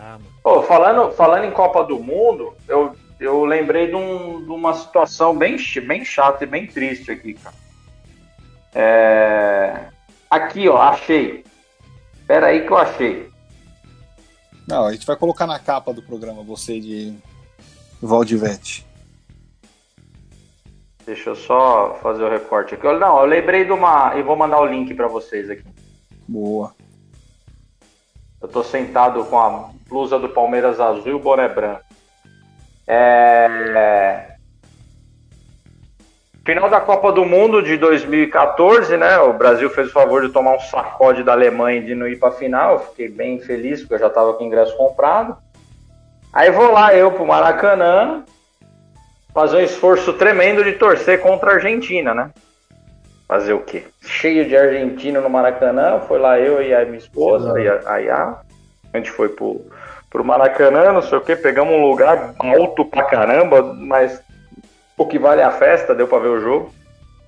Ah, Pô, falando, falando em Copa do Mundo, eu, eu lembrei de, um, de uma situação bem, bem chata e bem triste aqui, cara. É... Aqui, ó, achei. Espera aí que eu achei. Não, a gente vai colocar na capa do programa você de Valdivete. Deixa eu só fazer o recorte aqui. Não, eu lembrei de uma. E vou mandar o link para vocês aqui. Boa. Eu tô sentado com a blusa do Palmeiras azul e o boné branco. É... Final da Copa do Mundo de 2014, né? O Brasil fez o favor de tomar um sacode da Alemanha e de não ir para a final. Eu fiquei bem feliz porque eu já estava com o ingresso comprado. Aí vou lá eu pro Maracanã fazer um esforço tremendo de torcer contra a Argentina, né? Fazer o quê? Cheio de argentino no Maracanã. Foi lá eu e a minha esposa, a Yá. A gente foi pro, Maracanã, não sei o que, pegamos um lugar alto pra caramba, mas o que vale a festa, deu para ver o jogo.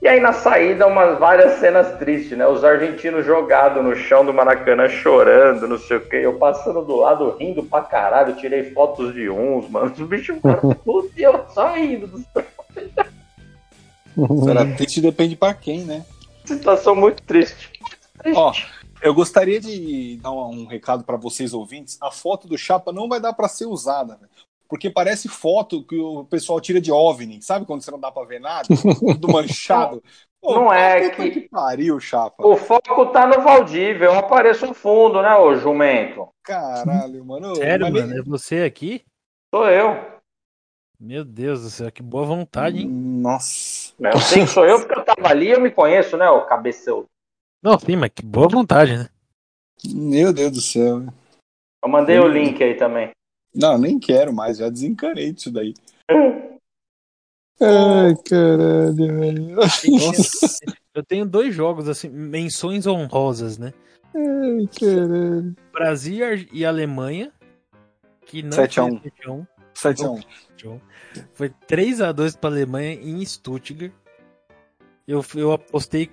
E aí na saída, umas várias cenas tristes, né? Os argentinos jogados no chão do Maracanã, chorando, não sei o quê. Eu passando do lado, rindo pra caralho, tirei fotos de uns, mano. Os bichos [laughs] tudo e eu só rindo do Será triste depende pra quem, né? Situação muito triste. triste. Ó, eu gostaria de dar um recado para vocês ouvintes. A foto do Chapa não vai dar para ser usada. Porque parece foto que o pessoal tira de OVNI, sabe quando você não dá pra ver nada? [laughs] do manchado. Pô, não é que... que pariu, chapa. O foco tá no Valdívia, eu apareço no fundo, né, ô jumento? Caralho, mano. Sério, mano? É você aqui? Sou eu. Meu Deus do céu, que boa vontade, hein? Nossa. Eu sei que sou eu porque eu tava ali eu me conheço, né, o cabeceu. Não, sim, mas que boa vontade, né? Meu Deus do céu. Eu mandei o link aí também. Não, nem quero mais, já desencanei disso daí. Ai, caralho, velho. [laughs] Eu tenho dois jogos, assim, menções honrosas, né? Ai, caralho. Brasil e Alemanha, que não 7x1. 7x1. Foi 3x2 pra Alemanha em Stuttgart. Eu, eu apostei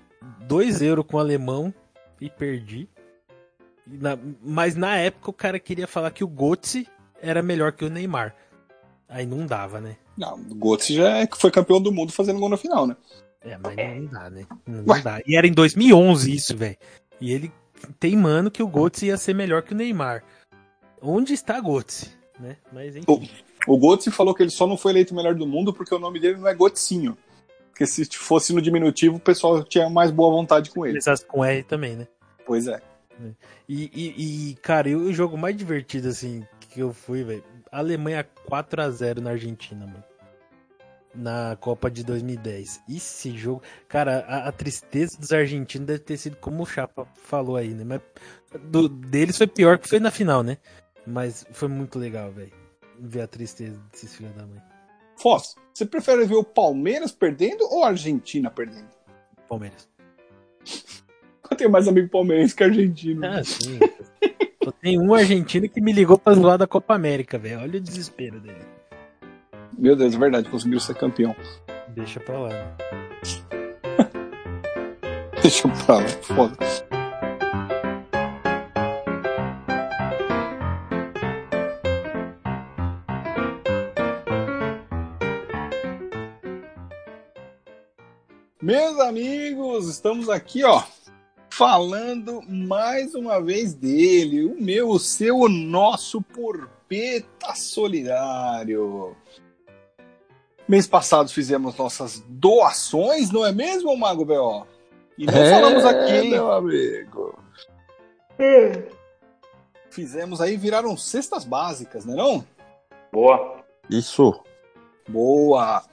2 euros com o alemão e perdi. Na, mas na época o cara queria falar que o Götze era melhor que o Neymar. Aí não dava, né? Não, o Götze já é que foi campeão do mundo fazendo gol na final, né? É, mas não dá, né? Não, não dá. E era em 2011 isso, velho. E ele teimando que o Götze ia ser melhor que o Neymar. Onde está Götze? Né? Mas enfim. O, o Götze falou que ele só não foi eleito melhor do mundo porque o nome dele não é Götzinho. Porque se fosse no diminutivo, o pessoal tinha mais boa vontade com ele. com R também, né? Pois é. E, e, e cara, o jogo mais divertido, assim, que eu fui, velho. Alemanha 4 a 0 na Argentina, mano. Na Copa de 2010. Esse jogo. Cara, a, a, tristeza dos argentinos deve ter sido como o Chapa falou aí, né? Mas do, deles foi pior que foi na final, né? Mas foi muito legal, velho. Ver a tristeza desses filhos da mãe. Foz, você prefere ver o Palmeiras perdendo ou a Argentina perdendo? Palmeiras. [laughs] Eu tenho mais amigo palmeirense que argentino. Ah, sim. [laughs] Só tem um argentino que me ligou pra zoar da Copa América, velho. Olha o desespero dele. Meu Deus, é verdade, conseguiu ser campeão. Deixa pra lá. Né? [laughs] Deixa pra lá, foda. Meus amigos, estamos aqui, ó, falando mais uma vez dele, o meu, o seu, o nosso Porpeta Solidário. Mês passado fizemos nossas doações, não é mesmo, Mago B.O.? E não é, falamos aqui, meu amigo. Fizemos aí, viraram cestas básicas, né não? Boa. Isso. Boa!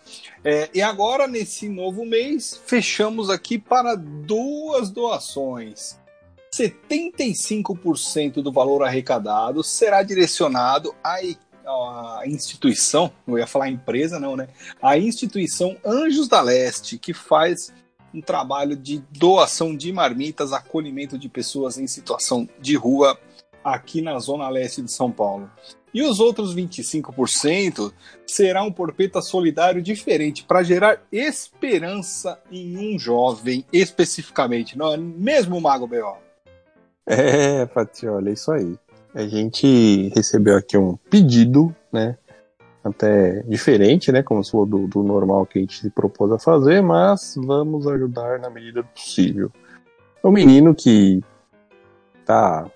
É, e agora, nesse novo mês, fechamos aqui para duas doações. 75% do valor arrecadado será direcionado à, à instituição, não ia falar empresa, não, né? A instituição Anjos da Leste, que faz um trabalho de doação de marmitas, acolhimento de pessoas em situação de rua aqui na zona leste de São Paulo. E os outros 25% será um porpeta solidário diferente para gerar esperança em um jovem especificamente, não é mesmo, Mago B.O.? É, Patiola, é isso aí. A gente recebeu aqui um pedido, né? Até diferente, né? Como se falou do, do normal que a gente se propôs a fazer, mas vamos ajudar na medida do possível. É um menino que tá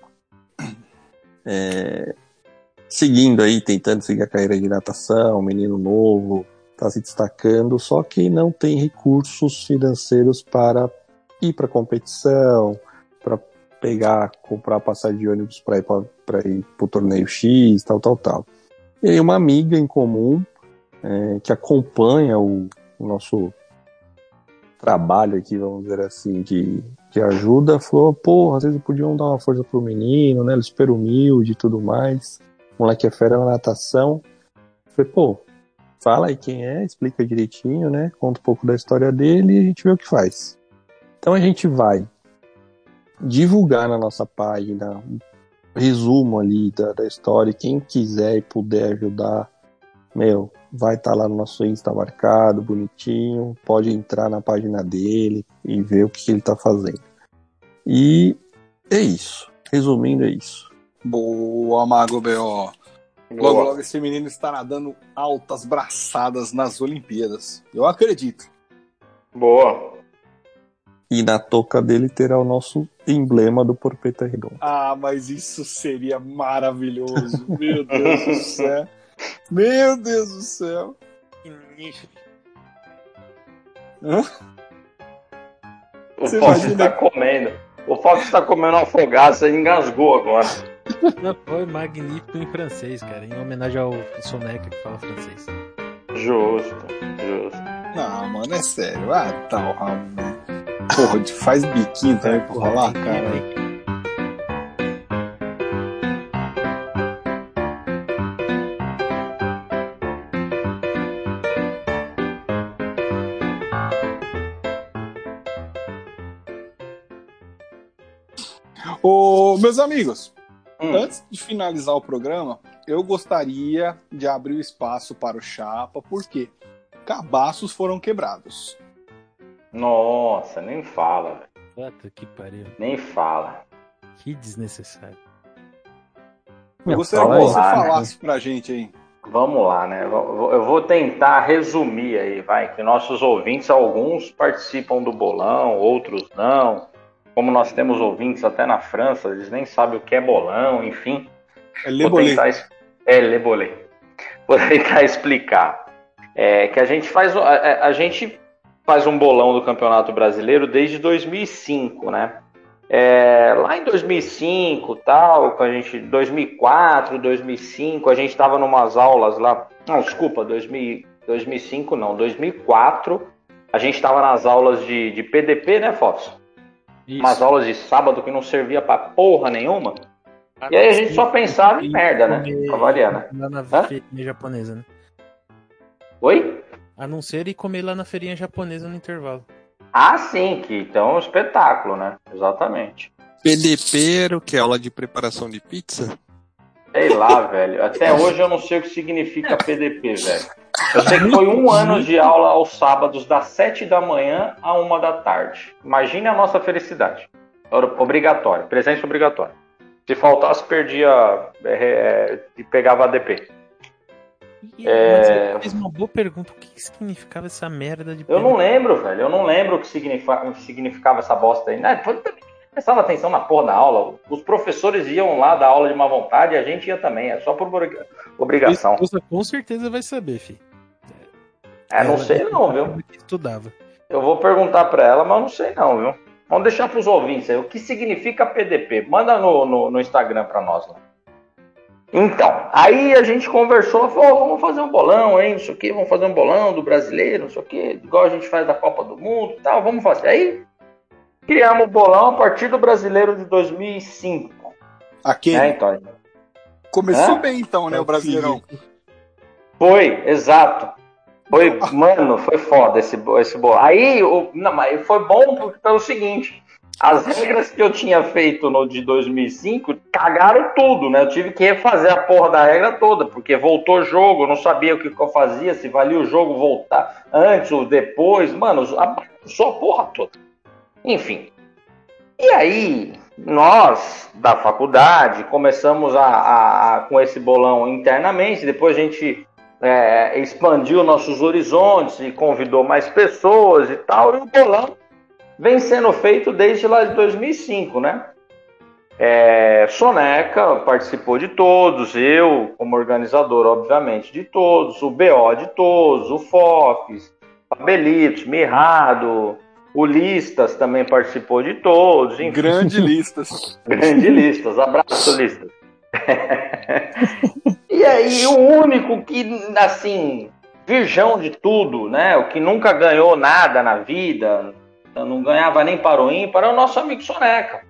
é, seguindo aí, tentando seguir a carreira de natação, menino novo, está se destacando, só que não tem recursos financeiros para ir para competição, para pegar, comprar passagem de ônibus para ir para ir para o torneio X, tal, tal, tal. E aí uma amiga em comum é, que acompanha o, o, nosso trabalho aqui, vamos dizer assim, de, de ajuda, falou, às vezes podiam dar uma força pro menino, né? Ele é super humilde e tudo mais moleque é fera na natação. Falei, pô, fala aí quem é, explica direitinho, né? Conta um pouco da história dele e a gente vê o que faz. Então a gente vai divulgar na nossa página um resumo ali da, da história. Quem quiser e puder ajudar, meu, vai estar tá lá no nosso Insta marcado, bonitinho. Pode entrar na página dele e ver o que, que ele está fazendo. E é isso. Resumindo, é isso. Boa, Mago B.O. Logo, logo esse menino estará dando altas braçadas nas Olimpíadas. Eu acredito. Boa. E na toca dele terá o nosso emblema do Porpeta Redondo. Ah, mas isso seria maravilhoso. Meu Deus do céu. Meu Deus do céu. Que nicho. Hã? O Você Fox imagina... está comendo. O Fox está comendo uma fogaça e engasgou agora. Não, foi magnífico em francês, cara, em homenagem ao Soneca que fala francês. Justo, justo. Não, mano, é sério. Ah, tá, Ramon. Porra, faz biquinho também pra rolar, cara. Ô, meus amigos, hum. antes de finalizar o programa, eu gostaria de abrir o espaço para o Chapa, porque cabaços foram quebrados. Nossa, nem fala, velho. Puta que pariu. Nem fala. Que desnecessário. Eu gostaria que você lá, né? falasse né? pra gente aí. Vamos lá, né? Eu vou tentar resumir aí, vai, que nossos ouvintes, alguns participam do bolão, outros não como nós temos ouvintes até na França, eles nem sabem o que é bolão, enfim. É lebolê. Tentar... É lebolê. Vou tentar explicar. É que a gente faz a, a, gente faz um bolão do Campeonato Brasileiro desde 2005, né? É, lá em 2005, tal, com a gente 2004, 2005, a gente estava numas aulas lá. Não, desculpa, 2000, 2005 não, 2004. A gente estava nas aulas de, de PDP, né, Fox? Isso. Umas aulas de sábado que não servia pra porra nenhuma. Ah, e aí a gente só pensava em merda, né? Né? Lá na Hã? feirinha japonesa, né? Oi? A não ser e comer lá na feirinha japonesa no intervalo. Ah, sim, que então é um espetáculo, né? Exatamente. PDP era o que? Aula de preparação de pizza? Sei lá, velho. Até hoje eu não sei o que significa PDP, velho. Eu sei que foi um ano de aula aos sábados, das sete da manhã a uma da tarde. Imagine a nossa felicidade. Obrigatório, presença obrigatória. Se faltasse, perdia é, é, e pegava ADP. É... fez uma boa pergunta. O que significava essa merda de. Eu não lembro, velho. Eu não lembro o que significava, significava essa bosta aí. Né? Prestava atenção na porra da aula. Os professores iam lá dar aula de má vontade e a gente ia também. É só por obrigação. Você com certeza vai saber, fi. É, não sei não, viu? Estudava. Eu vou perguntar para ela, mas não sei não, viu? Vamos deixar para os ouvintes aí. O que significa PDP? Manda no, no, no Instagram para nós lá. Então, aí a gente conversou, falou, vamos fazer um bolão, hein, não sei o que, vamos fazer um bolão do brasileiro, não sei o que, igual a gente faz da Copa do Mundo e tal, vamos fazer. Aí criamos o bolão a partir do brasileiro de 2005. Aqui. É, então. Começou Hã? bem então, né, o Brasileirão. Foi, exato. Foi, mano, foi foda esse, esse bolão. Aí, o, não, mas foi bom pelo seguinte, as regras que eu tinha feito no de 2005 cagaram tudo, né? Eu tive que refazer a porra da regra toda, porque voltou jogo, eu não sabia o que, que eu fazia, se valia o jogo voltar antes ou depois. Mano, só a porra toda. Enfim. E aí, nós da faculdade começamos a, a, a com esse bolão internamente, depois a gente é, expandiu nossos horizontes e convidou mais pessoas e tal, e o bolão vem sendo feito desde lá de 2005, né? É, Soneca participou de todos, eu como organizador, obviamente, de todos, o BO de todos, o Fox, Fabelitos, Mirrado, o Listas também participou de todos. Enfim. Grande [laughs] Listas. Grande Listas. Abraço, Listas. [laughs] e aí, o único que, assim, virgão de tudo, né? O que nunca ganhou nada na vida, não ganhava nem para o ímpar, é o nosso amigo Soneca.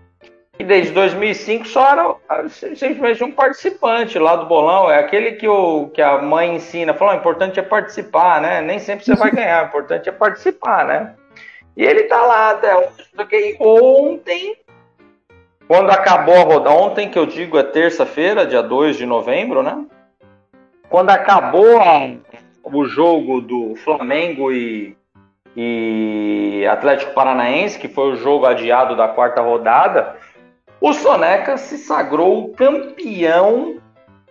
E desde 2005 só era simplesmente um participante lá do bolão. É aquele que, o, que a mãe ensina. Falou: o importante é participar, né? Nem sempre você vai [laughs] ganhar, o importante é participar, né? E ele tá lá até. Ontem, quando acabou a rodada, ontem que eu digo é terça-feira, dia 2 de novembro, né? Quando acabou o jogo do Flamengo e, e Atlético Paranaense, que foi o jogo adiado da quarta rodada, o Soneca se sagrou campeão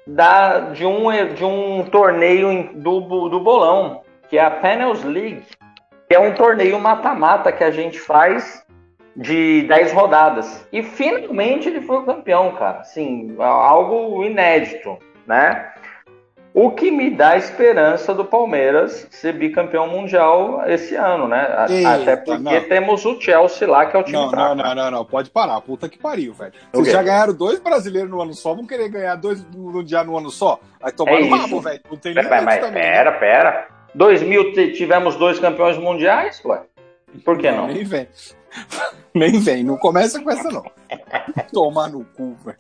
da, de, um, de um torneio do, do bolão, que é a Panels League é um torneio mata-mata que a gente faz de 10 rodadas. E finalmente ele foi o campeão, cara. Assim, algo inédito, né? O que me dá esperança do Palmeiras ser bicampeão mundial esse ano, né? Eita, Até porque não. temos o Chelsea lá, que é o time não, fraco. Não, não, não, não, pode parar. Puta que pariu, velho. Vocês já ganharam dois brasileiros no ano só, vão querer ganhar dois mundial no ano só? Aí tomar é no rabo, velho. Não tem limite mas, também. Né? Pera, pera. 2000 tivemos dois campeões mundiais, ué? Por que não? Nem vem. Nem vem. Não começa com essa, não. Tomar no cu, velho.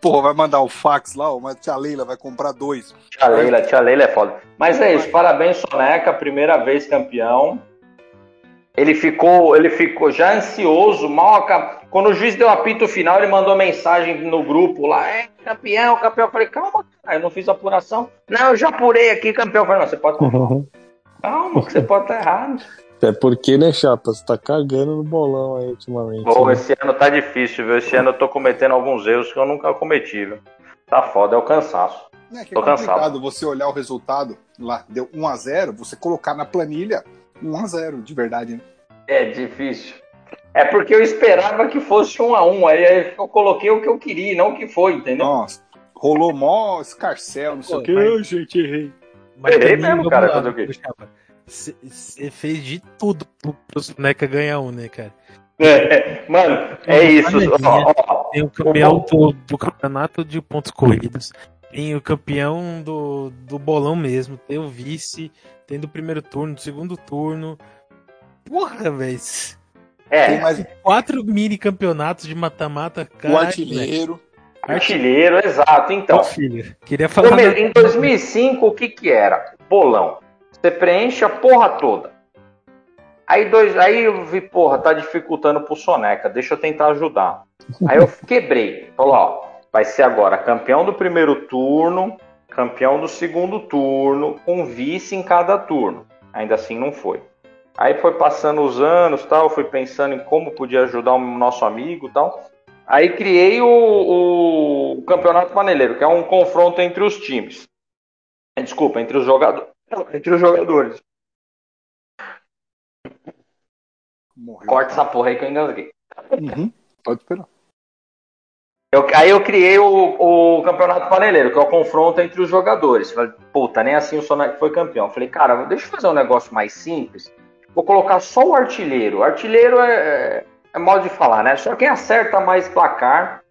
Porra, vai mandar o fax lá, ó, mas tia Leila vai comprar dois. Tia Leila, tia Leila é foda. Mas é isso, parabéns, Soneca, primeira vez campeão. Ele ficou, ele ficou já ansioso, mal quando o juiz deu apito final, ele mandou mensagem no grupo lá, é campeão, campeão. Eu falei, calma, cara, eu não fiz apuração. Não, eu já apurei aqui, campeão. Eu falei, não, você pode. calma, você pode estar errado. É porque, né, Chapa? Você tá cagando no bolão aí ultimamente. Pô, né? esse ano tá difícil, viu? Esse ano eu tô cometendo alguns erros que eu nunca cometi, viu? Tá foda, é o cansaço. É, que é tô complicado cansado. você olhar o resultado lá, deu 1x0, você colocar na planilha 1x0, de verdade, né? É difícil. É porque eu esperava que fosse 1x1, aí eu coloquei o que eu queria, não o que foi, entendeu? Nossa, rolou mó escarcel, não sei o que. Mas... gente, errei. Mas errei mesmo, cara, fazer o quê? Você fez de tudo pro, pro Soneca ganhar um, né, cara? É, mano, é isso. tem o campeão do, do, campeonato de pontos corridos, tem o campeão do, do bolão mesmo, tem o vice, tem do primeiro turno, do segundo turno. Porra, velho. É. Tem mais quatro mini campeonatos de mata-mata, cara. O artilheiro. Artilheiro, exato. Então, filho, queria falar. Em 2005, o que que era? Bolão. Você preenche a porra toda. Aí, dois, aí eu vi, porra, tá dificultando pro Soneca, deixa eu tentar ajudar. Aí eu [laughs] quebrei. Falou, ó, vai ser agora campeão do primeiro turno, campeão do segundo turno, com vice em cada turno. Ainda assim não foi. Aí foi passando os anos, tal, fui pensando em como podia ajudar o nosso amigo, tal. Aí criei o, o Campeonato Paneleiro, que é um confronto entre os times. Desculpa, entre os jogadores entre os jogadores. Morreu. Corta essa porra aí que eu engasguei. Uhum. Pode esperar. Eu, aí eu criei o, o campeonato paneleiro, que é o confronto entre os jogadores. Falei, puta, nem assim o Sonac foi campeão. Falei, cara, deixa eu fazer um negócio mais simples. Vou colocar só o artilheiro. Artilheiro é, é, é mal de falar, né? Só quem acerta mais placar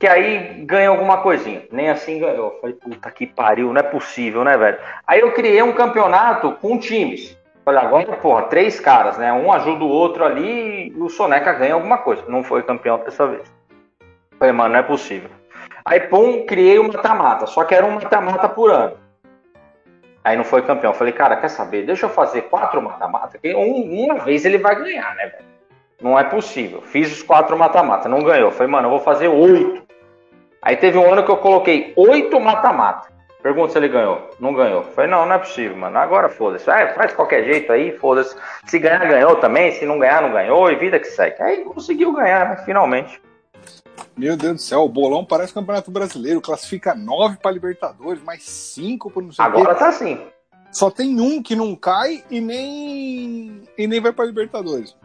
que aí ganha alguma coisinha. Nem assim ganhou. Falei, puta que pariu, não é possível, né, velho? Aí eu criei um campeonato com times. Falei, agora, porra, três caras, né? Um ajuda o outro ali e o Soneca ganha alguma coisa. Não foi campeão dessa vez. Falei, mano, não é possível. Aí, pum, criei o mata-mata. Só que era um mata-mata por ano. Aí não foi campeão. Falei, cara, quer saber? Deixa eu fazer quatro mata-mata. Que um, uma vez ele vai ganhar, né, velho? Não é possível. Fiz os quatro mata-mata, não ganhou. Falei, mano, eu vou fazer oito. Aí teve um ano que eu coloquei oito mata-mata. Pergunta se ele ganhou. Não ganhou. Falei, não, não é possível, mano. Agora foda-se. Ah, faz qualquer jeito aí, foda-se. Se ganhar, ganhou também. Se não ganhar, não ganhou. E vida que segue. Aí conseguiu ganhar, né? Finalmente. Meu Deus do céu, o bolão parece campeonato brasileiro. Classifica nove para Libertadores, mais cinco para não sei Agora tá assim. Só tem um que não cai e nem e nem vai para Libertadores.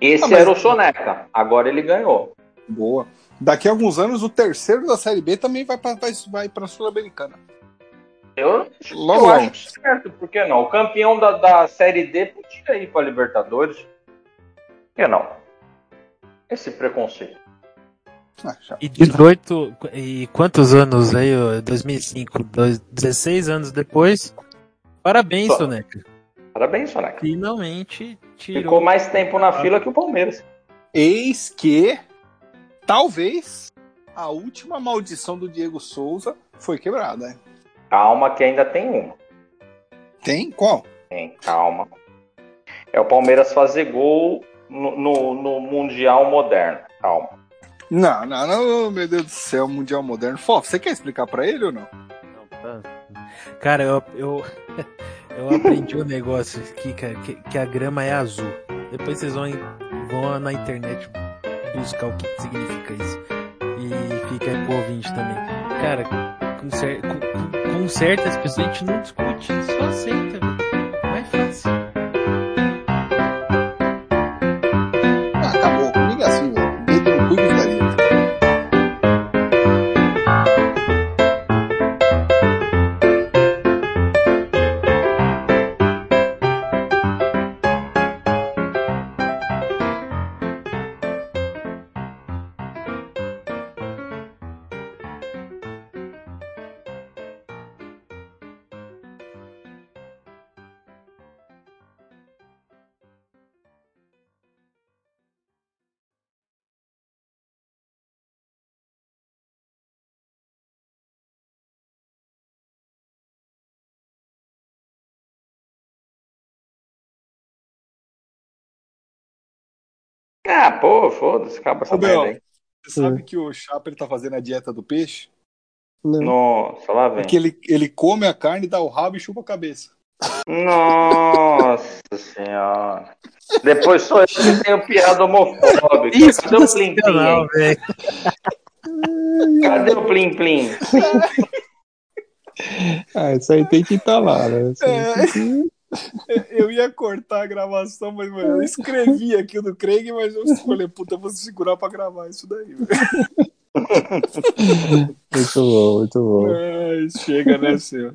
Esse ah, mas... era o Soneca. Agora ele ganhou. Boa. Daqui a alguns anos, o terceiro da Série B também vai para vai, a Sul-Americana. Eu, Logo eu acho certo, por que não? O campeão da, da Série D podia ir para Libertadores. Por que não? Esse preconceito. Ah, e 18. E quantos anos aí? 2005, 16 anos depois. Parabéns, Só. Soneca. Parabéns, Soneca. Finalmente tirou. Ficou mais tempo na fila que o Palmeiras. Eis que talvez a última maldição do Diego Souza foi quebrada. Hein? Calma, que ainda tem uma. Tem? Qual? Tem, calma. É o Palmeiras fazer gol no, no, no Mundial Moderno. Calma. Não, não, não, meu Deus do céu, Mundial Moderno. Fó, você quer explicar para ele ou não? Tá. Cara, eu, eu, [laughs] eu aprendi um negócio aqui, cara, que, que a grama é azul. Depois vocês vão, vão na internet buscar o que significa isso. E fica aí pro ouvinte também. Cara, com, cer com, com certas pessoas a gente não discute, só aceita, velho. Ah, pô, foda-se, acaba essa merda aí. Você sabe que o Chapa ele tá fazendo a dieta do peixe? Não. Nossa, lá vem. Porque ele, ele come a carne, dá o rabo e chupa a cabeça. Nossa senhora. Depois sou eu que tenho piada homofóbica. Isso, Cadê o Plim Plim? Cadê o Plim Plim? Ah, isso aí tem que estar tá lá, né? É, eu ia cortar a gravação, mas mano, eu escrevi aqui do Craig, mas eu falei, puta, vou segurar pra gravar isso daí. [laughs] muito bom, muito bom. É, chega, né, senhor?